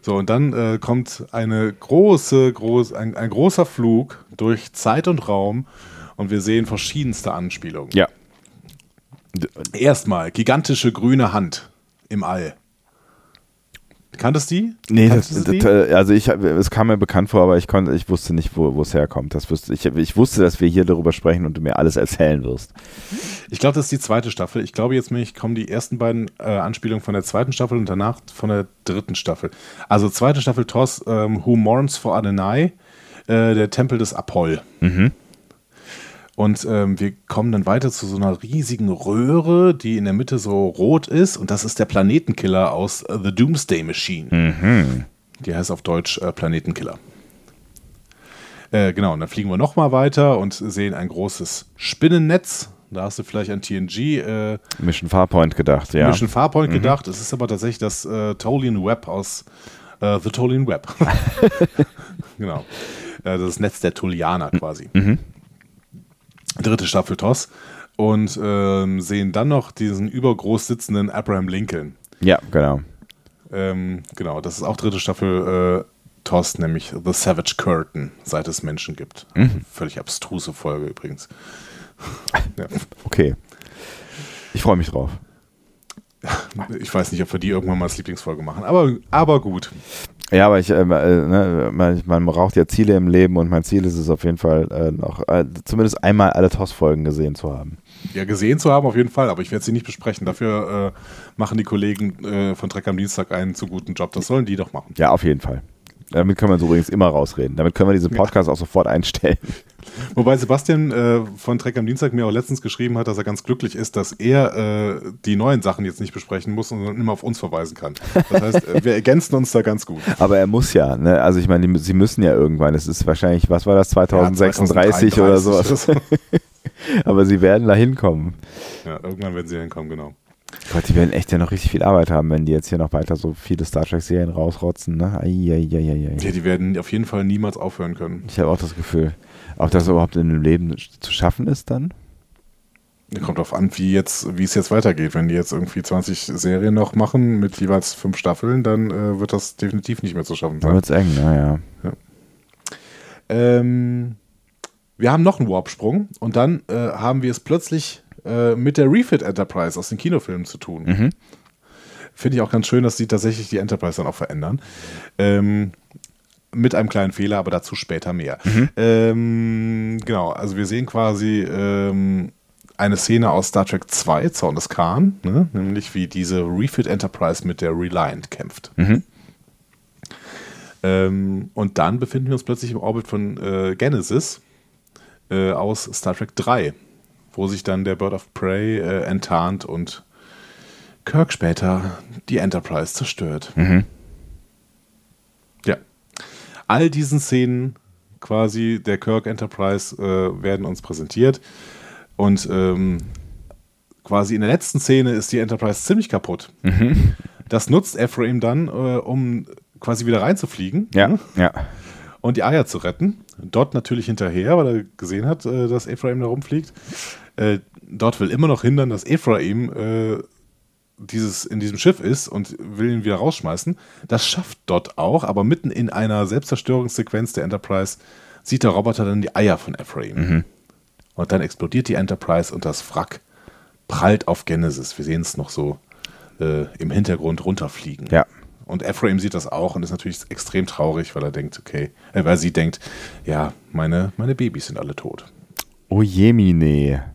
So, und dann äh, kommt eine große, groß, ein, ein großer Flug durch Zeit und Raum und wir sehen verschiedenste Anspielungen. Ja. Erstmal gigantische grüne Hand im All. Kanntest du die? Nee, das, du die? das, also ich, es kam mir bekannt vor, aber ich konnte, ich wusste nicht, wo es herkommt. Das wusste, ich, ich wusste, dass wir hier darüber sprechen und du mir alles erzählen wirst. Ich glaube, das ist die zweite Staffel. Ich glaube, jetzt kommen die ersten beiden äh, Anspielungen von der zweiten Staffel und danach von der dritten Staffel. Also zweite Staffel TOS, ähm, Who Mourns for Adonai, äh, der Tempel des Apoll. Mhm. Und ähm, wir kommen dann weiter zu so einer riesigen Röhre, die in der Mitte so rot ist. Und das ist der Planetenkiller aus äh, The Doomsday Machine. Mhm. Die heißt auf Deutsch äh, Planetenkiller. Äh, genau, und dann fliegen wir nochmal weiter und sehen ein großes Spinnennetz. Da hast du vielleicht an TNG äh, Mission Farpoint gedacht, ja. Mission Farpoint gedacht. Es ist aber tatsächlich das äh, Tolian Web aus äh, The Tolian Web. genau. Äh, das Netz der Tolianer quasi. Mhm. Dritte Staffel TOS. Und ähm, sehen dann noch diesen übergroß sitzenden Abraham Lincoln. Ja, genau. Ähm, genau, das ist auch dritte Staffel äh, TOS, nämlich The Savage Curtain, seit es Menschen gibt. Völlig abstruse Folge übrigens. ja. Okay. Ich freue mich drauf. Ich weiß nicht, ob wir die irgendwann mal als Lieblingsfolge machen, aber, aber gut. Ja, aber ich, ähm, äh, ne, man, man braucht ja Ziele im Leben und mein Ziel ist es auf jeden Fall, äh, noch äh, zumindest einmal alle TOS-Folgen gesehen zu haben. Ja, gesehen zu haben auf jeden Fall, aber ich werde sie nicht besprechen. Dafür äh, machen die Kollegen äh, von Trek am Dienstag einen zu guten Job. Das sollen die doch machen. Ja, auf jeden Fall. Damit können wir uns übrigens immer rausreden. Damit können wir diesen Podcast auch sofort einstellen. Wobei Sebastian äh, von Trek am Dienstag mir auch letztens geschrieben hat, dass er ganz glücklich ist, dass er äh, die neuen Sachen jetzt nicht besprechen muss und immer auf uns verweisen kann. Das heißt, äh, wir ergänzen uns da ganz gut. Aber er muss ja, ne? Also ich meine, die- sie müssen ja irgendwann. Es ist wahrscheinlich, was war das, Ja, 2036 oder 2033 sowas. Aber sie werden da hinkommen. Ja, irgendwann werden sie hinkommen, genau. Gott, die werden echt ja noch richtig viel Arbeit haben, wenn die jetzt hier noch weiter so viele Star Trek-Serien rausrotzen, ne? Eieieiei. Ja, die werden auf jeden Fall niemals aufhören können. Ich habe auch das Gefühl, ob das überhaupt in dem Leben zu schaffen ist dann. Kommt darauf an, wie, jetzt, wie es jetzt weitergeht. Wenn die jetzt irgendwie 20 Serien noch machen mit jeweils fünf Staffeln, dann äh, wird das definitiv nicht mehr zu schaffen Dann sein. wird's eng, naja. Ähm, wir haben noch einen Warp-Sprung und dann äh, haben wir es plötzlich äh, mit der Refit Enterprise aus den Kinofilmen zu tun. Mhm. Finde ich auch ganz schön, dass sie tatsächlich die Enterprise dann auch verändern. Ähm, mit einem kleinen Fehler, aber dazu später mehr. Ähm, genau, also wir sehen quasi ähm, eine Szene aus Star Trek 2, Zorn des Khan, ne? nämlich wie diese Refit Enterprise mit der Reliant kämpft. Mhm. Ähm, und dann befinden wir uns plötzlich im Orbit von äh, Genesis äh, aus Star Trek 3, wo sich dann der Bird of Prey äh, enttarnt und Kirk später die Enterprise zerstört. Mhm. Ja. All diesen Szenen quasi der Kirk Enterprise äh, werden uns präsentiert. Und ähm, quasi in der letzten Szene ist die Enterprise ziemlich kaputt. Das nutzt Ephraim dann, äh, um quasi wieder reinzufliegen Ja, ne? ja. und die Eier zu retten. Dort natürlich hinterher, weil er gesehen hat, äh, dass Ephraim da rumfliegt. Äh, dort will immer noch hindern, dass Ephraim äh, dieses, in diesem Schiff ist und will ihn wieder rausschmeißen. Das schafft dort auch, aber mitten in einer Selbstzerstörungssequenz der Enterprise sieht der Roboter dann die Eier von Ephraim. Und dann explodiert die Enterprise und das Wrack prallt auf Genesis. Wir sehen es noch so äh, im Hintergrund runterfliegen. Ja. Und Ephraim sieht das auch und ist natürlich extrem traurig, weil er denkt, okay, äh, weil sie denkt, ja, meine, meine Babys sind alle tot. Oh Jemine.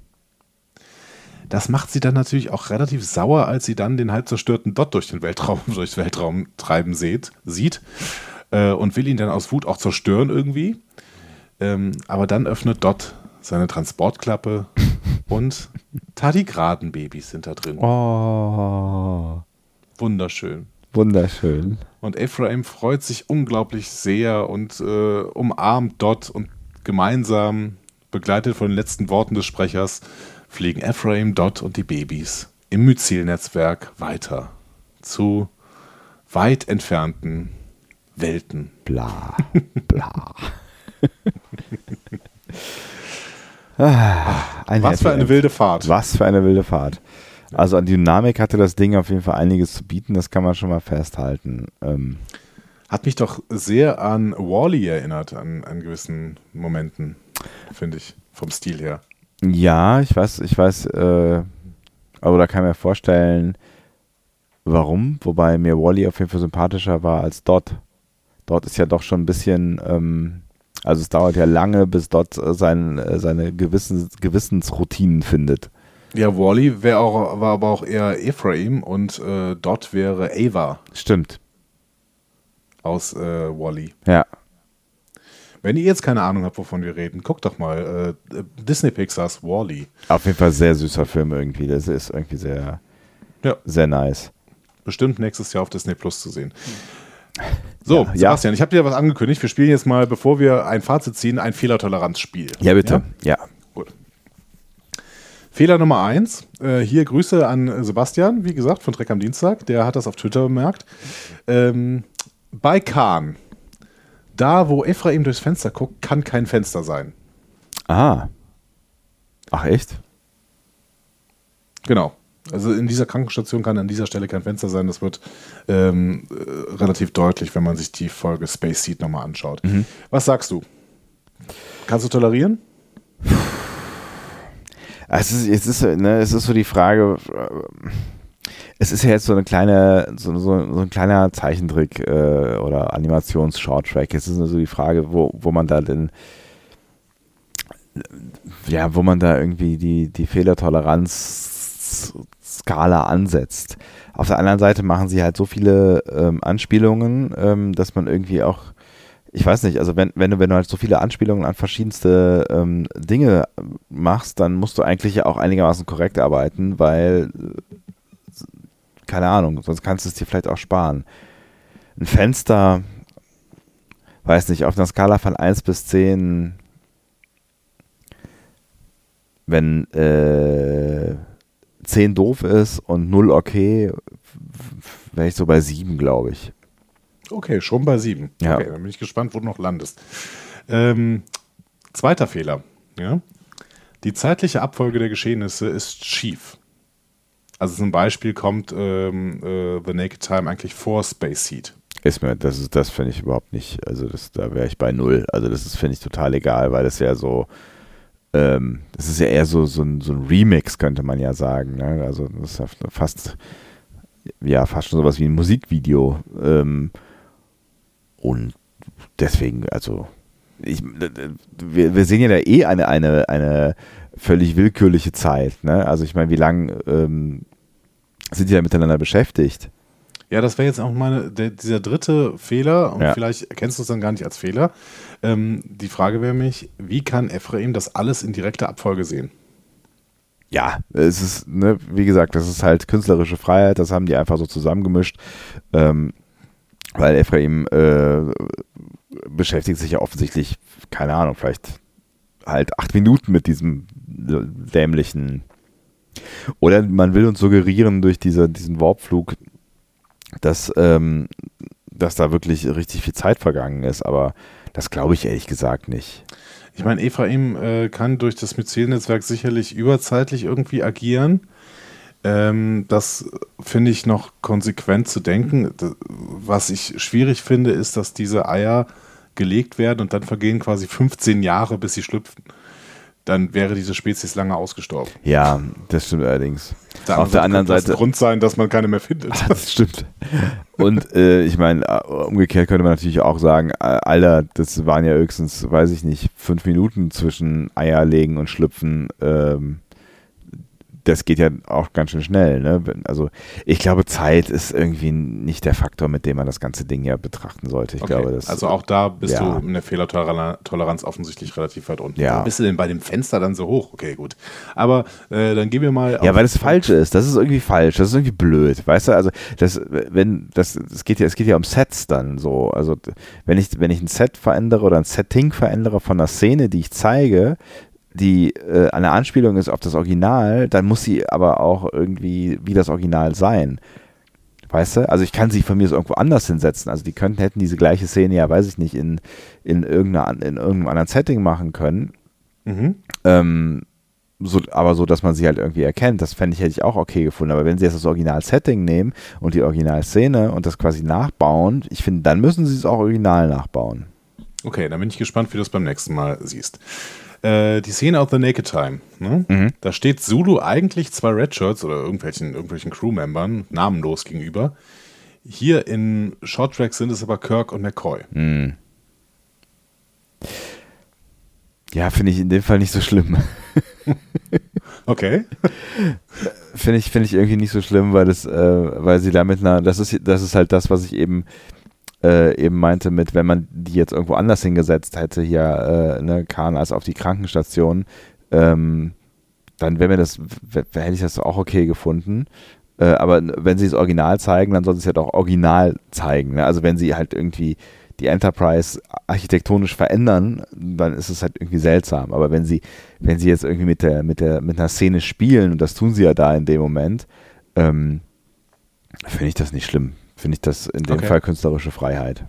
Das macht sie dann natürlich auch relativ sauer, als sie dann den halb zerstörten Dot durch den Weltraum, durchs Weltraum treiben sieht, sieht äh, und will ihn dann aus Wut auch zerstören irgendwie. Ähm, aber dann öffnet Dot seine Transportklappe und Tardigradenbabys sind da drin. Oh. Wunderschön. Wunderschön. Und Ephraim freut sich unglaublich sehr und äh, umarmt Dot und gemeinsam, begleitet von den letzten Worten des Sprechers, fliegen Ephraim, Dot und die Babys im Myzel-Netzwerk weiter zu weit entfernten Welten. Bla. Bla. ah, ein Was für eine wilde Fahrt. Was für eine wilde Fahrt. Also an Dynamik hatte das Ding auf jeden Fall einiges zu bieten, das kann man schon mal festhalten. Ähm, Hat mich doch sehr an Wally erinnert, an, an gewissen Momenten, finde ich, vom Stil her. Ja, ich weiß, ich weiß, äh, aber da kann ich mir vorstellen, warum, wobei mir Wally auf jeden Fall sympathischer war als Dot. Dort ist ja doch schon ein bisschen, ähm, also es dauert ja lange, bis Dot äh, sein, äh, seine Gewissens, Gewissensroutinen findet. Ja, Wally wär auch, war aber auch eher Ephraim und äh, Dot wäre Ava Stimmt. aus äh, Wally. Ja. Wenn ihr jetzt keine Ahnung habt, wovon wir reden, guckt doch mal äh, Disney Pixars Wally. Auf jeden Fall sehr süßer Film irgendwie. Das ist irgendwie sehr, Ja. sehr nice. Bestimmt nächstes Jahr auf Disney Plus zu sehen. So, Ja, Sebastian, ich habe dir was angekündigt. Wir spielen jetzt mal, bevor wir ein Fazit ziehen, ein Fehlertoleranzspiel. Ja, bitte. Ja. Gut. Fehler Nummer eins. Äh, hier Grüße an Sebastian, wie gesagt, von Dreck am Dienstag. Der hat das auf Twitter bemerkt. Ähm, bei Kahn, da wo Ephraim durchs Fenster guckt, kann kein Fenster sein. Ah. Ach, echt? Genau. Also in dieser Krankenstation kann an dieser Stelle kein Fenster sein. Das wird ähm, äh, relativ deutlich, wenn man sich die Folge Space Seed nochmal anschaut. Was sagst du? Kannst du tolerieren? Es ist, es ist, ne, es ist so die Frage, äh, es ist ja jetzt so eine kleine, so, so, so ein kleiner Zeichentrick äh, oder Animations-Short-Track. Es ist nur so die Frage, wo, wo man da denn, ja, wo man da irgendwie die, die Fehlertoleranz-Skala ansetzt. Auf der anderen Seite machen sie halt so viele ähm, Anspielungen, ähm, dass man irgendwie auch ich weiß nicht, also wenn, wenn du, wenn du halt so viele Anspielungen an verschiedenste ähm, Dinge machst, dann musst du eigentlich auch einigermaßen korrekt arbeiten, weil, keine Ahnung, sonst kannst du es dir vielleicht auch sparen. Ein Fenster, weiß nicht, auf einer Skala von 1 bis 10, wenn äh, 10 doof ist und 0 okay, wäre ich so bei 7, glaube ich. Okay, schon bei sieben. Ja. Okay, dann bin ich gespannt, wo du noch landest. Ähm, zweiter Fehler. Ja? Die zeitliche Abfolge der Geschehnisse ist schief. Also zum Beispiel kommt ähm, äh, The Naked Time eigentlich vor Space Seed. Ist mir, das ist, das finde ich überhaupt nicht, also das, da wäre ich bei null. Also das ist, finde ich, total egal, weil das ja so, ähm, das ist ja eher so, so, ein, so ein Remix, könnte man ja sagen. Ne? Also das ist ja fast, ja, fast schon sowas wie ein Musikvideo. Ähm, und deswegen, also, ich, wir, wir sehen ja da eh eine, eine, eine völlig willkürliche Zeit. Ne? Also ich meine, wie lange ähm, sind die da miteinander beschäftigt? Ja, das wäre jetzt auch meine, der, dieser dritte Fehler, und Ja. vielleicht erkennst du es dann gar nicht als Fehler. Ähm, die Frage wäre mich, wie kann Ephraim das alles in direkter Abfolge sehen? ja, es ist, ne, wie gesagt, das ist halt künstlerische Freiheit, das haben die einfach so zusammengemischt, ähm, weil Ephraim äh, beschäftigt sich ja offensichtlich, keine Ahnung, vielleicht halt acht Minuten mit diesem dämlichen. Oder man will uns suggerieren durch diese, diesen Warpflug, dass, ähm, dass da wirklich richtig viel Zeit vergangen ist, aber das glaube ich ehrlich gesagt nicht. Ich meine, Ephraim äh, kann durch das Myzel-Netzwerk sicherlich überzeitlich irgendwie agieren. Ähm, das finde ich noch konsequent zu denken. Was ich schwierig finde, ist, dass diese Eier gelegt werden und dann vergehen quasi 15 Jahre, bis sie schlüpfen. Dann wäre diese Spezies lange ausgestorben. Ja, das stimmt allerdings. Der Auf der anderen das Seite. ein Grund sein, dass man keine mehr findet. Das stimmt. Und äh, ich meine, äh, umgekehrt könnte man natürlich auch sagen, äh, Alter, das waren ja höchstens, weiß ich nicht, fünf Minuten zwischen Eierlegen und Schlüpfen. Ähm, das geht ja auch ganz schön schnell. Ne? Also ich glaube, Zeit ist irgendwie nicht der Faktor, mit dem man das ganze Ding ja betrachten sollte. Ich Okay, glaube, das also auch da bist ja. du in der Fehlertoleranz offensichtlich relativ weit unten. Ja. Warum bist du denn bei dem Fenster dann so hoch? Okay, gut. Aber äh, dann gehen wir mal. Ja, weil es falsch ist. Das ist irgendwie falsch. Das ist irgendwie blöd. Weißt du, also das, wenn das, es geht ja, es geht ja um Sets dann so. Also wenn ich, wenn ich ein Set verändere oder ein Setting verändere von einer Szene, die ich zeige, die äh, eine Anspielung ist auf das Original, dann muss sie aber auch irgendwie wie das Original sein. Weißt du? Also ich kann sie von mir so irgendwo anders hinsetzen. Also die könnten, hätten diese gleiche Szene ja, weiß ich nicht, in, in, irgendeiner, in irgendeinem anderen Setting machen können. Mhm. Ähm, so, aber so, dass man sie halt irgendwie erkennt, das fände ich, hätte ich auch okay gefunden. Aber wenn sie jetzt das Original-Setting nehmen und die Originalszene und das quasi nachbauen, ich finde, dann müssen sie es auch original nachbauen. Okay, dann bin ich gespannt, wie du es beim nächsten Mal siehst. Äh, die Szene aus The Naked Time. Ne? Mhm. Da steht Zulu eigentlich zwei Redshirts oder irgendwelchen, irgendwelchen Crewmembern namenlos gegenüber. Hier in Short Track sind es aber Kirk und McCoy. Mhm. Ja, finde ich in dem Fall nicht so schlimm. Okay. finde ich, finde ich irgendwie nicht so schlimm, weil das, äh, weil sie damit einer, das ist, das ist halt das, was ich eben äh, eben meinte mit, wenn man die jetzt irgendwo anders hingesetzt hätte, hier, äh, ne, Kahn als auf die Krankenstation, ähm, dann wäre mir das, hätte ich das auch okay gefunden. Äh, aber wenn sie das Original zeigen, dann soll sie es ja doch original zeigen. Ne? Also wenn sie halt irgendwie die Enterprise architektonisch verändern, dann ist es halt irgendwie seltsam. Aber wenn sie, wenn sie jetzt irgendwie mit der, mit der, mit einer Szene spielen, und das tun sie ja da in dem Moment, ähm, finde ich das nicht schlimm. Finde ich das in dem Okay. Fall künstlerische Freiheit.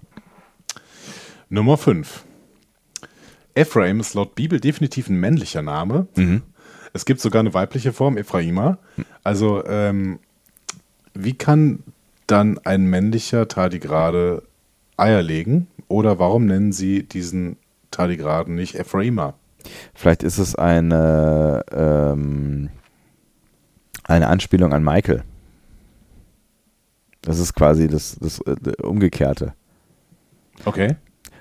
Nummer 5. Ephraim ist laut Bibel definitiv ein männlicher Name. Es gibt sogar eine weibliche Form, Ephraima. Also, ähm, wie kann dann ein männlicher Tardigrade Eier legen? Oder warum nennen sie diesen Tardigraden nicht Ephraima? Vielleicht ist es eine, ähm, eine Anspielung an Michael. Das ist quasi das, das äh, Umgekehrte. Okay.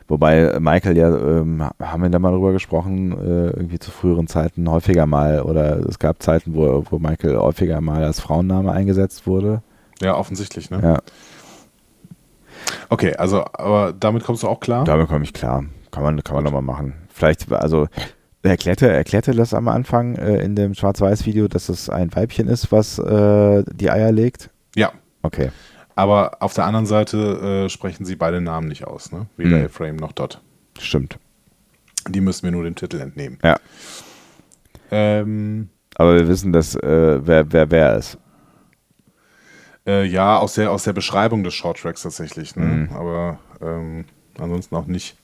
Wobei Michael ja, ähm, haben wir da mal drüber gesprochen, äh, irgendwie zu früheren Zeiten häufiger mal, oder es gab Zeiten, wo, wo Michael häufiger mal als Frauenname eingesetzt wurde. Ja, offensichtlich, ne? Ja, Okay, also, aber damit kommst du auch klar? damit komme ich klar. Kann man, kann man nochmal machen. Vielleicht, also erklärte, erklärte das am Anfang äh, in dem Schwarz-Weiß-Video, dass es ein Weibchen ist, was äh, die Eier legt? Ja. Okay. Aber auf der anderen Seite äh, sprechen sie beide Namen nicht aus, ne? Weder Mhm. Ephraim noch Dot. Stimmt. Die müssen wir nur dem Titel entnehmen. Ja. Ähm, Aber wir wissen, dass äh, wer, wer wer ist. Äh, ja, aus der, aus der Beschreibung des Shorttracks tatsächlich, ne? Mhm. Aber ähm, ansonsten auch nicht.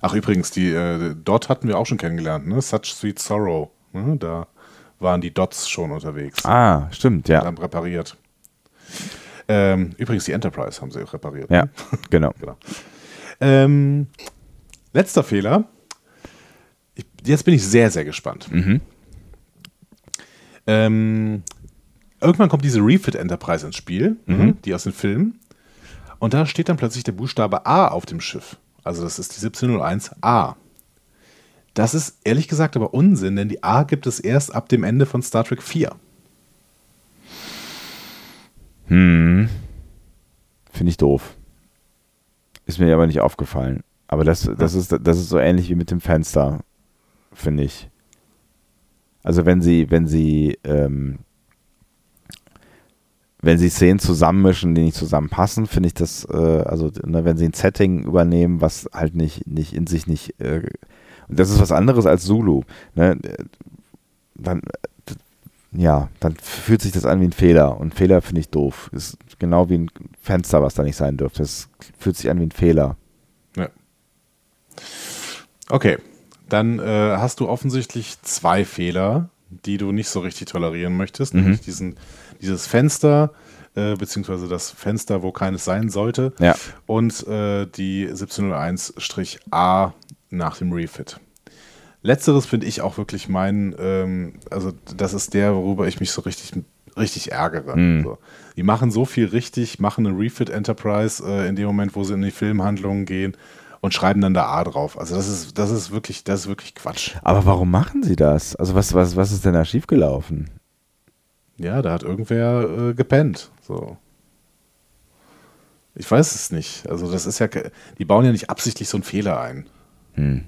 Ach, übrigens, die äh, Dot hatten wir auch schon kennengelernt, ne? Such Sweet Sorrow. Ne? Da waren die Dots schon unterwegs. Ah, stimmt, ja. Haben repariert. Ähm, übrigens, die Enterprise haben sie repariert. Ja, Ne? genau. Genau. Ähm, letzter Fehler. Ich, jetzt bin ich sehr, sehr gespannt. Mhm. Ähm, irgendwann kommt diese Refit Enterprise ins Spiel, ne, die aus den Filmen. Und da steht dann plötzlich der Buchstabe A auf dem Schiff. Also das ist die 1701A. Das ist ehrlich gesagt aber Unsinn, denn die A gibt es erst ab dem Ende von Star Trek 4. Hm. Finde ich doof. Ist mir aber nicht aufgefallen. Aber das, das, ist, das ist so ähnlich wie mit dem Fenster, finde ich. Also wenn sie, wenn sie, ähm, wenn sie Szenen zusammenmischen, die nicht zusammenpassen, finde ich das, äh, also ne, wenn sie ein Setting übernehmen, was halt nicht, nicht in sich nicht, äh, und das ist was anderes als Zulu. Ne? Dann, ja, dann fühlt sich das an wie ein Fehler und Fehler finde ich doof. Ist genau wie ein Fenster, was da nicht sein dürfte. Das fühlt sich an wie ein Fehler. Okay, dann äh, hast du offensichtlich zwei Fehler, die du nicht so richtig tolerieren möchtest. Mhm. Nämlich diesen, dieses Fenster, äh, beziehungsweise das Fenster, wo keines sein sollte. Ja. Und äh, die 1701-A nach dem Refit. Letzteres finde ich auch wirklich mein, ähm, also das ist der, worüber ich mich so richtig, richtig ärgere. Mhm. So. Die machen so viel richtig, machen eine Refit Enterprise äh, in dem Moment, wo sie in die Filmhandlungen gehen und schreiben dann da A drauf. Also das ist, das ist wirklich, das ist wirklich Quatsch. Aber warum machen sie das? Also was, was, was ist denn da schiefgelaufen? Ja, da hat irgendwer äh, gepennt. So. Ich weiß es nicht. Also das ist ja, die bauen ja nicht absichtlich so einen Fehler ein. Hm.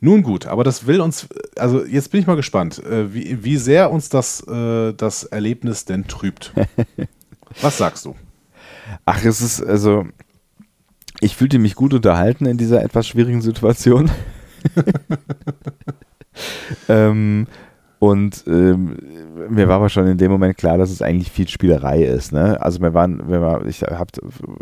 Nun gut, aber das will uns, also jetzt bin ich mal gespannt, äh, wie, wie sehr uns das, äh, das Erlebnis denn trübt. Was sagst du? Ach, es ist, also, ich fühlte mich gut unterhalten in dieser etwas schwierigen Situation. ähm, und ähm, mir war aber schon in dem Moment klar, dass es eigentlich viel Spielerei ist. Ne? Also wir waren, wir war, ich habe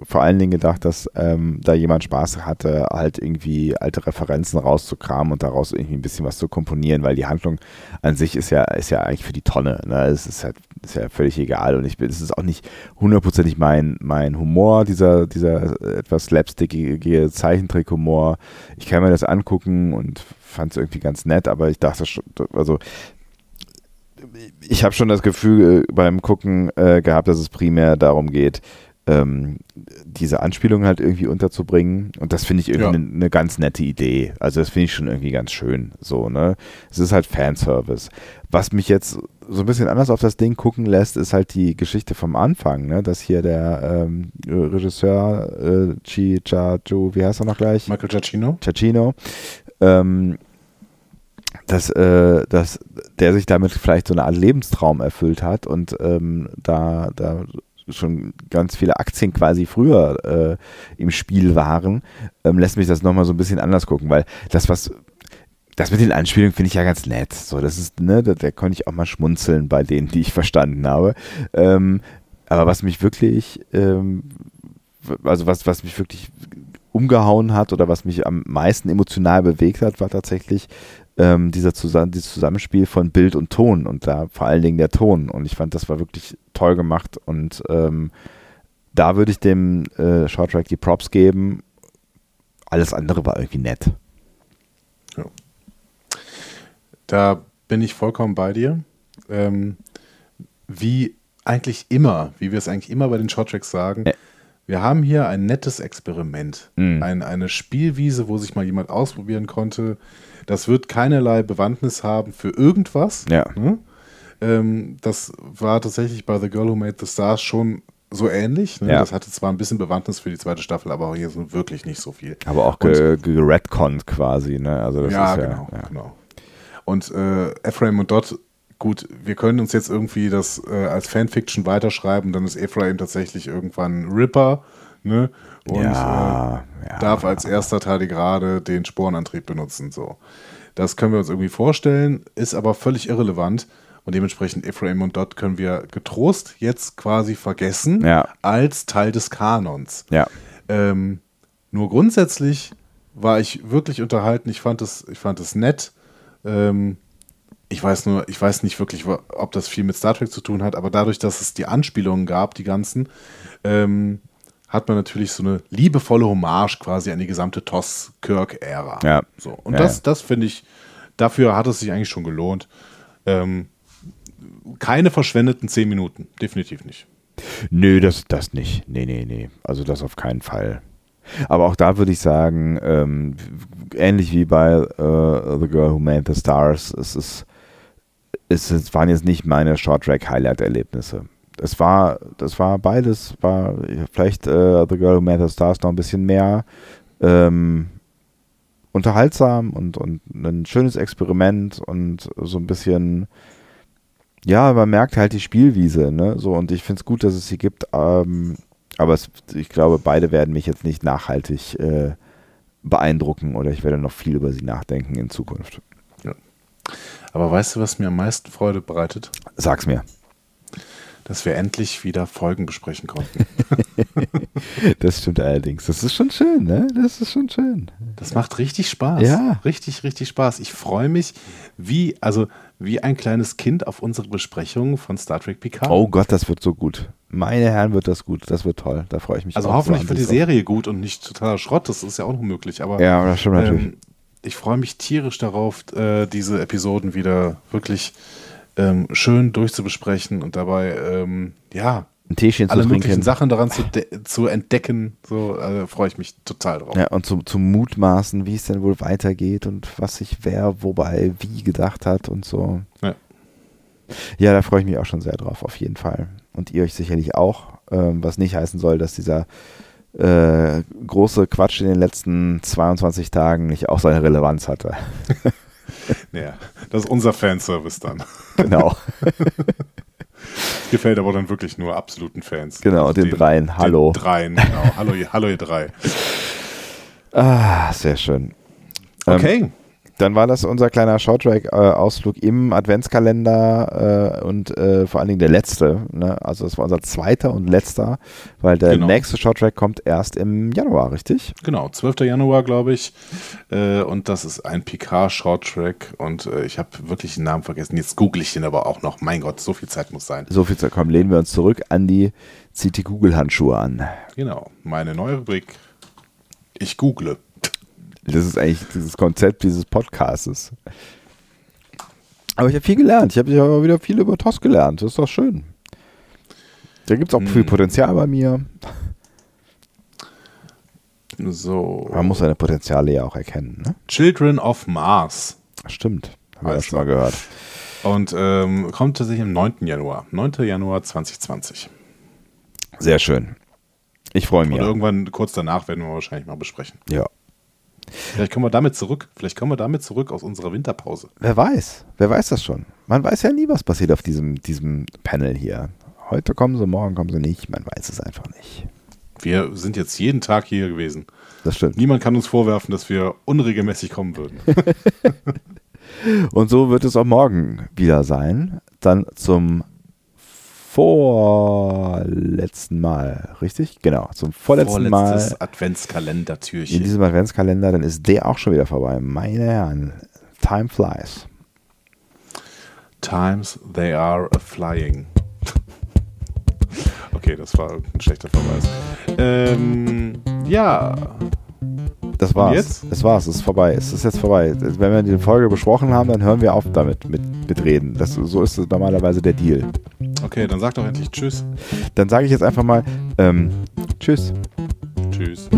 vor allen Dingen gedacht, dass ähm, da jemand Spaß hatte, halt irgendwie alte Referenzen rauszukramen und daraus irgendwie ein bisschen was zu komponieren, weil die Handlung an sich ist ja, ist ja eigentlich für die Tonne. Ne? Es ist halt ist ja völlig egal und ich bin, es ist auch nicht hundertprozentig mein, mein Humor, dieser, dieser etwas slapstickige Zeichentrick-Humor. Ich kann mir das angucken und fand es irgendwie ganz nett, aber ich dachte schon, also ich habe schon das Gefühl äh, beim Gucken äh, gehabt, dass es primär darum geht, ähm, diese Anspielung halt irgendwie unterzubringen. Und das finde ich irgendwie eine ja. ne ganz nette Idee. Also das finde ich schon irgendwie ganz schön. So, ne? Es ist halt Fanservice. Was mich jetzt so ein bisschen anders auf das Ding gucken lässt, ist halt die Geschichte vom Anfang, ne? Dass hier der ähm, Regisseur äh, Chi Cha Ju, wie heißt er noch gleich? Michael Giacchino. Giacchino. Ähm, dass, äh, dass der sich damit vielleicht so eine Art Lebenstraum erfüllt hat und ähm, da, da schon ganz viele Aktien quasi früher äh, im Spiel waren, ähm, lässt mich das nochmal so ein bisschen anders gucken, weil das, was das mit den Anspielungen finde ich ja ganz nett. So, das ist, ne, da, da, konnte ich auch mal schmunzeln bei denen, die ich verstanden habe. Ähm, aber was mich wirklich, ähm, also was, was mich wirklich umgehauen hat oder was mich am meisten emotional bewegt hat, war tatsächlich ähm, dieser Zusammen dieses Zusammenspiel von Bild und Ton und da vor allen Dingen der Ton. Und ich fand, das war wirklich toll gemacht und ähm, da würde ich dem äh, Shorttrack die Props geben. Alles andere war irgendwie nett. Ja. Da bin ich vollkommen bei dir. Ähm, wie eigentlich immer, wie wir es eigentlich immer bei den Shorttracks sagen, ja. wir haben hier ein nettes Experiment. Mhm. Ein, eine Spielwiese, wo sich mal jemand ausprobieren konnte, das wird keinerlei Bewandtnis haben für irgendwas. Ja. Ne? Ähm, das war tatsächlich bei The Girl Who Made the Stars schon so ähnlich. Ne? Ja. Das hatte zwar ein bisschen Bewandtnis für die zweite Staffel, aber hier so wirklich nicht so viel. Aber auch geredconnt quasi, ne? Also das ja, ist ja, genau, ja. genau. Und äh, Ephraim und Dot, gut, wir können uns jetzt irgendwie das äh, als Fanfiction weiterschreiben, dann ist Ephraim tatsächlich irgendwann Ripper, ne? und ja, äh, ja, darf als erster Tardigrade den Sporenantrieb benutzen. So. Das können wir uns irgendwie vorstellen, ist aber völlig irrelevant. Und dementsprechend Ephraim und Dot können wir getrost jetzt quasi vergessen ja. als Teil des Kanons. Ja. Ähm, nur grundsätzlich war ich wirklich unterhalten. Ich fand es, ich fand es nett. Ähm, ich weiß nur, ich weiß nicht wirklich, ob das viel mit Star Trek zu tun hat, aber dadurch, dass es die Anspielungen gab, die ganzen, ähm, hat man natürlich so eine liebevolle Hommage quasi an die gesamte Toss-Kirk-Ära. Ja. So. Und ja, das, ja. das finde ich, dafür hat es sich eigentlich schon gelohnt. Ähm, keine verschwendeten zehn Minuten, definitiv nicht. Nö, das, das nicht. Nee, nee, nee. Also das auf keinen Fall. Aber auch da würde ich sagen, ähm, ähnlich wie bei uh, The Girl Who Made the Stars, es ist, es, waren jetzt nicht meine Short-Track-Highlight-Erlebnisse es war, das war beides, war vielleicht äh, The Girl Who Made the Stars noch ein bisschen mehr ähm, unterhaltsam und, und ein schönes Experiment und so ein bisschen, ja, man merkt halt die Spielwiese, ne? So, und ich finde es gut, dass es sie gibt, ähm, aber es, ich glaube, beide werden mich jetzt nicht nachhaltig äh, beeindrucken oder ich werde noch viel über sie nachdenken in Zukunft. Ja. Aber weißt du, was mir am meisten Freude bereitet? Sag's mir dass wir endlich wieder Folgen besprechen konnten. das stimmt allerdings. Das ist schon schön, ne? Das ist schon schön. Das macht richtig Spaß. Ja. Richtig, richtig Spaß. Ich freue mich wie, also wie ein kleines Kind auf unsere Besprechung von Star Trek Picard. Oh Gott, das wird so gut. Meine Herren, wird das gut. Das wird toll. Da freue ich mich. Also hoffentlich wird die Serie gut und nicht totaler Schrott. Das ist ja auch noch möglich. Aber ja, das stimmt natürlich. Ähm, ich freue mich tierisch darauf, äh, diese Episoden wieder wirklich ähm, schön durchzubesprechen und dabei, ähm, ja, ein Teechen alle möglichen Sachen daran zu, zu entdecken. So äh, freue ich mich total drauf. Ja, und zum, zum Mutmaßen, wie es denn wohl weitergeht und was sich wer wobei wie gedacht hat und so. Ja, ja da freue ich mich auch schon sehr drauf, auf jeden Fall. Und ihr euch sicherlich auch, ähm, was nicht heißen soll, dass dieser äh, große Quatsch in den letzten 22 Tagen nicht auch seine Relevanz hatte. Ja, das ist unser Fanservice dann. Genau. Gefällt aber dann wirklich nur absoluten Fans. Genau, also den, den, dreien. Hallo. Den dreien, genau. Hallo, ihr, hallo, ihr drei. Ah, sehr schön. Ähm, okay. Ähm, Dann war das unser kleiner Shorttrack-Ausflug im Adventskalender äh, und äh, vor allen Dingen der letzte. Ne? Also das war unser zweiter und letzter, weil der Genau. nächste Shorttrack kommt erst im Januar, richtig? Genau, 12. Januar, glaube ich. Äh, und das ist ein Picard-Shorttrack. Und äh, ich habe wirklich den Namen vergessen. Jetzt google ich den aber auch noch. Mein Gott, so viel Zeit muss sein. So viel zu kommen. Lehnen wir uns zurück. Andi zieht die Google-Handschuhe an. Genau, meine neue Rubrik. Ich google. Das ist eigentlich dieses Konzept dieses Podcastes. Aber ich habe viel gelernt. Ich habe ja wieder viel über TOS gelernt. Das ist doch schön. Da gibt es auch Hm. viel Potenzial bei mir. So. Man muss seine Potenziale ja auch erkennen. Ne? Children of Mars. Stimmt. Haben wir ja schon mal gehört. Und ähm, kommt tatsächlich am 9. Januar. 9. Januar 2020. Sehr schön. Ich freue mich. Und irgendwann kurz danach werden wir wahrscheinlich mal besprechen. Ja. Vielleicht kommen wir damit zurück. Vielleicht kommen wir damit zurück aus unserer Winterpause. Wer weiß? Wer weiß das schon? Man weiß ja nie, was passiert auf diesem, diesem Panel hier. Heute kommen sie, morgen kommen sie nicht. Man weiß es einfach nicht. Wir sind jetzt jeden Tag hier gewesen. Das stimmt. Niemand kann uns vorwerfen, dass wir unregelmäßig kommen würden. Und so wird es auch morgen wieder sein. Dann zum vorletzten Mal, richtig? Genau, zum vorletzten Vorletztes Mal in Adventskalendertürchen. diesem Adventskalender. Dann ist der auch schon wieder vorbei. Meine Herren, time flies. Times they are a flying. okay, das war ein schlechter Verweis. Ähm, ja, Das war's. jetzt? Das war's, es ist vorbei. Es ist jetzt vorbei. Wenn wir die Folge besprochen haben, dann hören wir auf damit, mit, mit Reden. Das, so ist normalerweise der Deal. okay, dann sag doch endlich Tschüss. Dann sage ich jetzt einfach mal, ähm, tschüss. Tschüss.